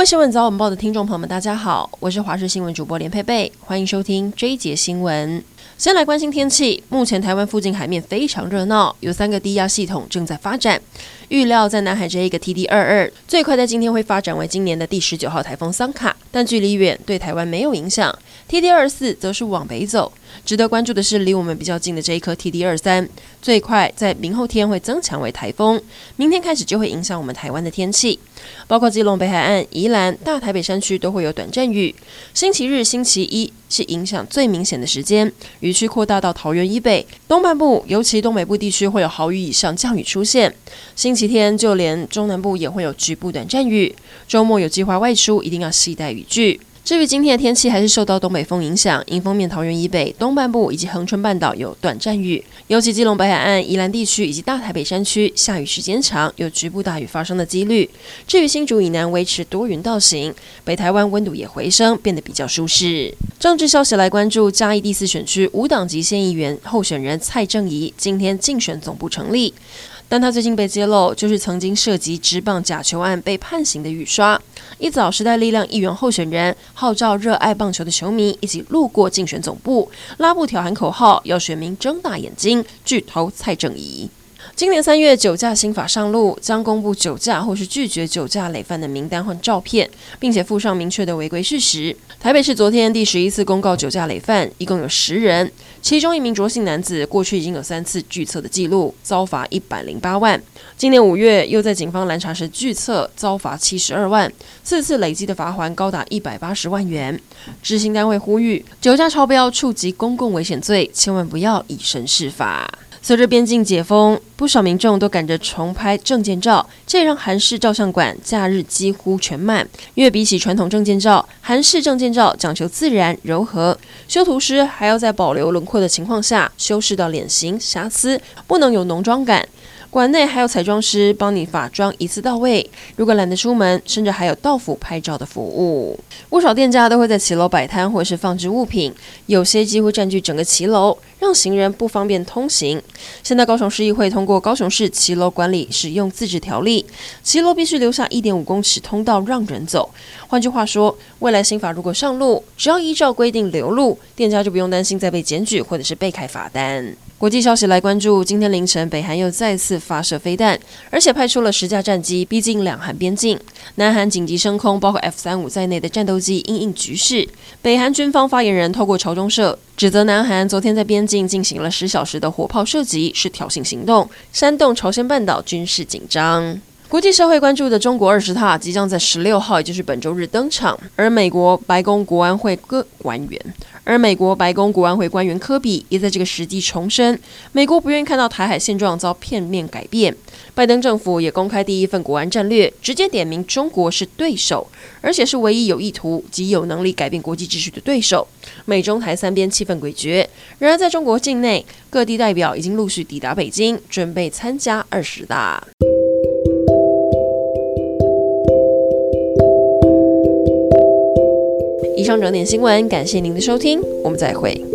位新闻早晚报的听众朋友们，大家好，我是华视新闻主播连佩佩，欢迎收听这一节新闻。先来关心天气，目前台湾附近海面非常热闹，有三个低压系统正在发展。预料在南海这一个 TD 二二，最快在今天会发展为今年的第十九号台风桑卡，但距离远，对台湾没有影响。TD 二四则是往北走。值得关注的是，离我们比较近的这一颗 TD 二三，最快在明后天会增强为台风，明天开始就会影响我们台湾的天气，包括基隆北海岸、宜兰、大台北山区都会有短暂雨。星期日、星期一是影响最明显的时间，雨区扩大到桃园以北、东半部，尤其东北部地区会有豪雨以上降雨出现。星期天就连中南部也会有局部短暂雨，周末有计划外出一定要携带雨具。至于今天的天气，还是受到东北风影响，迎风面桃园以北、东半部以及恒春半岛有短暂雨，尤其基隆北海岸、宜兰地区以及大台北山区下雨时间长，有局部大雨发生的几率。至于新竹以南维持多云到晴，北台湾温度也回升，变得比较舒适。政治消息来关注，嘉义第四选区无党籍县议员候选人蔡正宜今天竞选总部成立。但他最近被揭露，就是曾经涉及职棒假球案被判刑的雨刷。一早，时代力量议员候选人号召热爱棒球的球迷一起路过竞选总部，拉布条喊口号，要选民睁大眼睛，巨头蔡正宜。今年三月，酒驾新法上路，将公布酒驾或是拒绝酒驾累犯的名单和照片，并且附上明确的违规事实。台北市昨天第十一次公告酒驾累犯，一共有十人，其中一名卓姓男子过去已经有三次拒测的记录，遭罚一百零八万。今年五月又在警方拦查时拒测，遭罚七十二万，四次累计的罚锾高达一百八十万元。执行单位呼吁，酒驾超标触及公共危险罪，千万不要以身试法。随着边境解封，不少民众都赶着重拍证件照，这也让韩式照相馆假日几乎全满。因为比起传统证件照，韩式证件照讲求自然柔和，修图师还要在保留轮廓的情况下修饰到脸型瑕疵，不能有浓妆感。馆内还有彩妆师帮你发妆一次到位。如果懒得出门，甚至还有到府拍照的服务。不少店家都会在骑楼摆摊或是放置物品，有些几乎占据整个骑楼，让行人不方便通行。现在高雄市议会通过高雄市骑楼管理使用自治条例，骑楼必须留下一点五公尺通道让人走。换句话说，未来新法如果上路，只要依照规定留路，店家就不用担心再被检举或者是被开罚单。国际消息来关注，今天凌晨，北韩又再次发射飞弹，而且派出了十架战机逼近两韩边境。南韩紧急升空，包括 F 三五在内的战斗机应应局势。北韩军方发言人透过朝中社指责南韩昨天在边境进行了十小时的火炮射击，是挑衅行动，煽动朝鲜半岛军事紧张。国际社会关注的中国二十大即将在十六号，也就是本周日登场，而美国白宫国安会各官员。而美国白宫国安会官员科比也在这个时机重申，美国不愿意看到台海现状遭片面改变。拜登政府也公开第一份国安战略，直接点名中国是对手，而且是唯一有意图及有能力改变国际秩序的对手。美中台三边气氛诡谲。然而，在中国境内，各地代表已经陆续抵达北京，准备参加二十大。上整点新闻，感谢您的收听，我们再会。